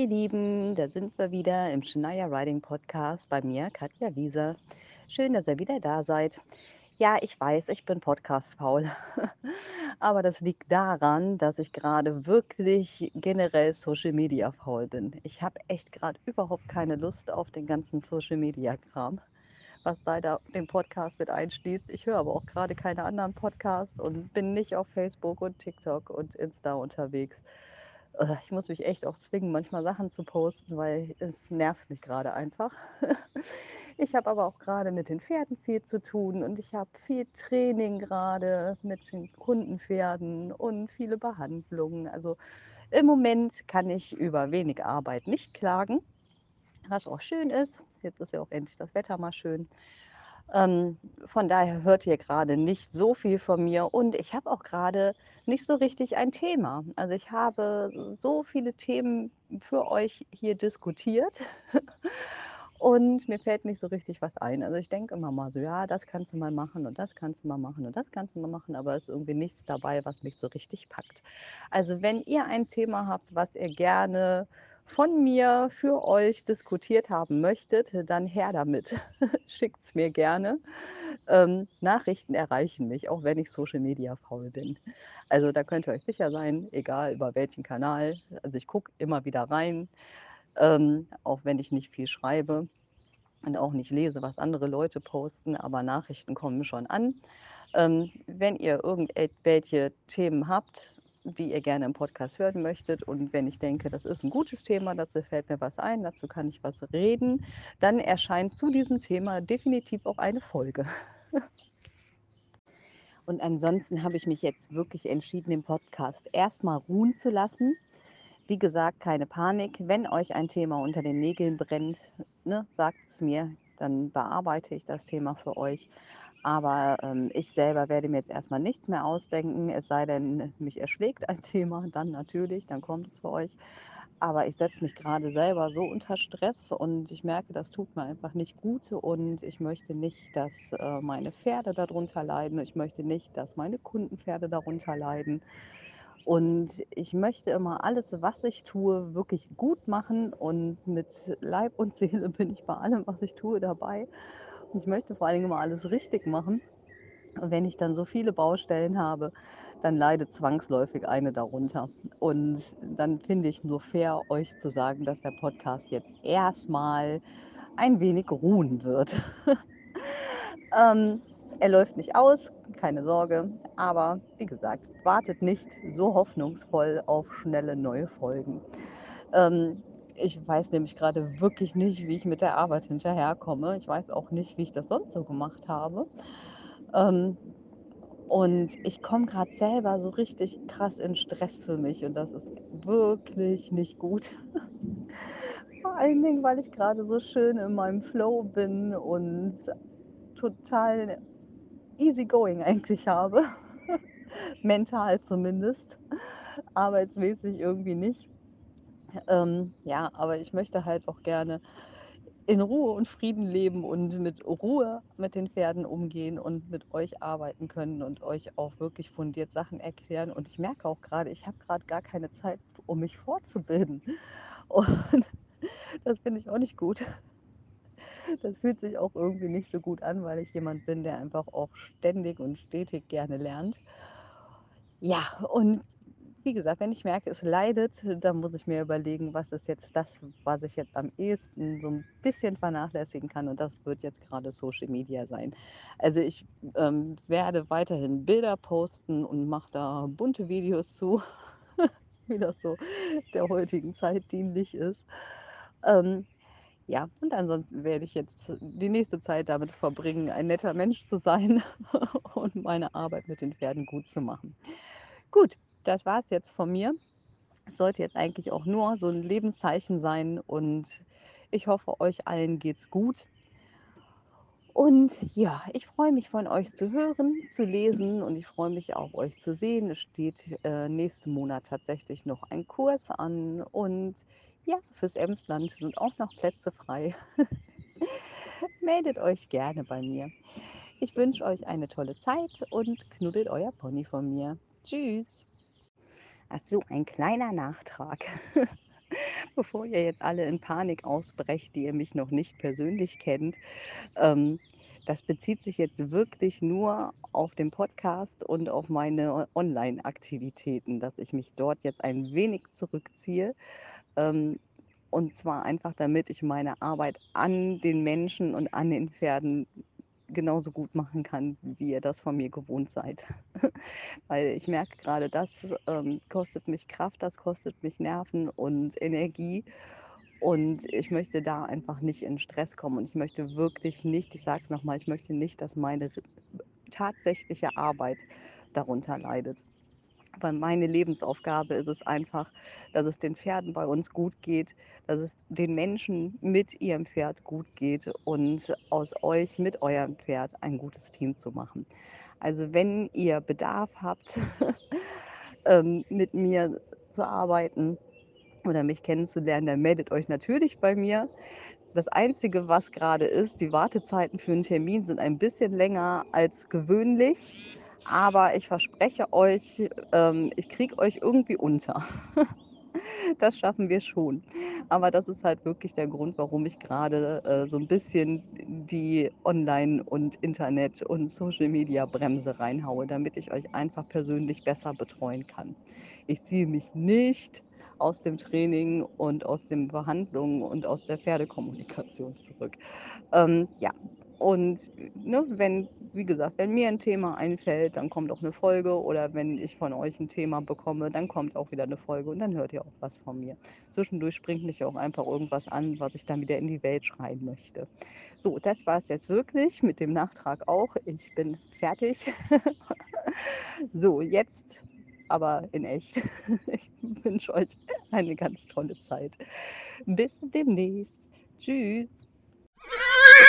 ihr Lieben, da sind wir wieder im Shania Riding Podcast bei mir, Katja Wieser. Schön, dass ihr wieder da seid. Ja, ich weiß, ich bin Podcast-faul. Aber das liegt daran, dass ich gerade wirklich generell Social Media faul bin. Ich habe echt gerade überhaupt keine Lust auf den ganzen Social Media Kram, was leider den Podcast mit einschließt. Ich höre aber auch gerade keine anderen Podcasts und bin nicht auf Facebook und TikTok und Insta unterwegs. Äh, ich muss mich echt auch zwingen, manchmal Sachen zu posten, weil es nervt mich gerade einfach. Ich habe aber auch gerade mit den Pferden viel zu tun und ich habe viel Training gerade mit den Kundenpferden und viele Behandlungen. Also im Moment kann ich über wenig Arbeit nicht klagen, was auch schön ist. Jetzt ist ja auch endlich das Wetter mal schön. Ähm, von daher hört ihr gerade nicht so viel von mir und ich habe auch gerade nicht so richtig ein Thema. Also ich habe so viele Themen für euch hier diskutiert und mir fällt nicht so richtig was ein. Also ich denke immer mal so, ja, das kannst du mal machen und das kannst du mal machen und das kannst du mal machen, aber es ist irgendwie nichts dabei, was mich so richtig packt. Also wenn ihr ein Thema habt, was ihr gerne von mir für euch diskutiert haben möchtet, dann her damit. Schickt es mir gerne. Ähm, Nachrichten erreichen mich, auch wenn ich Social Media faul bin. Also da könnt ihr euch sicher sein, egal über welchen Kanal. Also ich gucke immer wieder rein, ähm, auch wenn ich nicht viel schreibe und auch nicht lese, was andere Leute posten, aber Nachrichten kommen schon an. Ähm, wenn ihr irgendwelche Themen habt, die ihr gerne im Podcast hören möchtet und wenn ich denke, das ist ein gutes Thema, dazu fällt mir was ein, dazu kann ich was reden, dann erscheint zu diesem Thema definitiv auch eine Folge. Und ansonsten habe ich mich jetzt wirklich entschieden, den Podcast erstmal ruhen zu lassen. Wie gesagt, keine Panik. Wenn euch ein Thema unter den Nägeln brennt, ne, sagt es mir, dann bearbeite ich das Thema für euch. Aber ähm, ich selber werde mir jetzt erstmal nichts mehr ausdenken, es sei denn, mich erschlägt ein Thema, dann natürlich, dann kommt es für euch. Aber ich setze mich gerade selber so unter Stress und ich merke, das tut mir einfach nicht gut und ich möchte nicht, dass äh, meine Pferde darunter leiden. Ich möchte nicht, dass meine Kundenpferde darunter leiden. Und ich möchte immer alles, was ich tue, wirklich gut machen und mit Leib und Seele bin ich bei allem, was ich tue, dabei. Ich möchte vor allen Dingen immer alles richtig machen. Und wenn ich dann so viele Baustellen habe, dann leidet zwangsläufig eine darunter. Und dann finde ich nur fair, euch zu sagen, dass der Podcast jetzt erstmal ein wenig ruhen wird. ähm, er läuft nicht aus, keine Sorge. Aber wie gesagt, wartet nicht so hoffnungsvoll auf schnelle neue Folgen. Ähm, ich weiß nämlich gerade wirklich nicht, wie ich mit der Arbeit hinterherkomme. Ich weiß auch nicht, wie ich das sonst so gemacht habe. Ähm, und ich komme gerade selber so richtig krass in Stress für mich und das ist wirklich nicht gut. Vor allen Dingen, weil ich gerade so schön in meinem Flow bin und total easy going eigentlich habe. Mental zumindest. Arbeitsmäßig irgendwie nicht. Ähm, ja, aber ich möchte halt auch gerne in Ruhe und Frieden leben und mit Ruhe mit den Pferden umgehen und mit euch arbeiten können und euch auch wirklich fundiert Sachen erklären. Und ich merke auch gerade, ich habe gerade gar keine Zeit, um mich fortzubilden. Und das finde ich auch nicht gut. Das fühlt sich auch irgendwie nicht so gut an, weil ich jemand bin, der einfach auch ständig und stetig gerne lernt. Ja, und wie gesagt, wenn ich merke, es leidet, dann muss ich mir überlegen, was ist jetzt das, was ich jetzt am ehesten so ein bisschen vernachlässigen kann. Und das wird jetzt gerade Social Media sein. Also ich ähm, werde weiterhin Bilder posten und mache da bunte Videos zu, wie das so der heutigen Zeit dienlich ist. Ähm, ja, und ansonsten werde ich jetzt die nächste Zeit damit verbringen, ein netter Mensch zu sein und meine Arbeit mit den Pferden gut zu machen. Gut, das war es jetzt von mir. Es sollte jetzt eigentlich auch nur so ein Lebenszeichen sein und ich hoffe, euch allen geht's gut. Und ja, ich freue mich von euch zu hören, zu lesen und ich freue mich auch, euch zu sehen. Es steht äh, nächsten Monat tatsächlich noch ein Kurs an und ja, fürs Emsland sind auch noch Plätze frei. Meldet euch gerne bei mir. Ich wünsche euch eine tolle Zeit und knuddelt euer Pony von mir. Tschüss. Ach so, ein kleiner Nachtrag. bevor ihr jetzt alle in Panik ausbrecht, die ihr mich noch nicht persönlich kennt, ähm, das bezieht sich jetzt wirklich nur auf den Podcast und auf meine Online-Aktivitäten, dass ich mich dort jetzt ein wenig zurückziehe. Ähm, und zwar einfach, damit ich meine Arbeit an den Menschen und an den Pferden genauso gut machen kann, wie ihr das von mir gewohnt seid. Weil ich merke gerade, das ähm, kostet mich Kraft, das kostet mich Nerven und Energie. Und ich möchte da einfach nicht in Stress kommen. Und ich möchte wirklich nicht, ich sage es nochmal, ich möchte nicht, dass meine tatsächliche Arbeit darunter leidet. Weil meine Lebensaufgabe ist es einfach, dass es den Pferden bei uns gut geht, dass es den Menschen mit ihrem Pferd gut geht und aus euch mit eurem Pferd ein gutes Team zu machen. Also wenn ihr Bedarf habt, ähm, mit mir zu arbeiten oder mich kennenzulernen, dann meldet euch natürlich bei mir. Das Einzige, was gerade ist, die Wartezeiten für einen Termin sind ein bisschen länger als gewöhnlich, aber ich verspreche euch, ähm, ich kriege euch irgendwie unter. Das schaffen wir schon. Aber das ist halt wirklich der Grund, warum ich gerade äh, so ein bisschen die Online und Internet und Social-Media-Bremse reinhaue, damit ich euch einfach persönlich besser betreuen kann. Ich ziehe mich nicht aus dem Training und aus den Verhandlungen und aus der Pferdekommunikation zurück. Ähm, ja, und ne, wenn, wie gesagt, wenn mir ein Thema einfällt, dann kommt auch eine Folge oder wenn ich von euch ein Thema bekomme, dann kommt auch wieder eine Folge und dann hört ihr auch was von mir. Zwischendurch springt mich auch einfach irgendwas an, was ich dann wieder in die Welt schreien möchte. So, das war es jetzt wirklich mit dem Nachtrag auch. Ich bin fertig. So, jetzt aber in echt. Ich wünsche euch eine ganz tolle Zeit. Bis demnächst. Tschüss.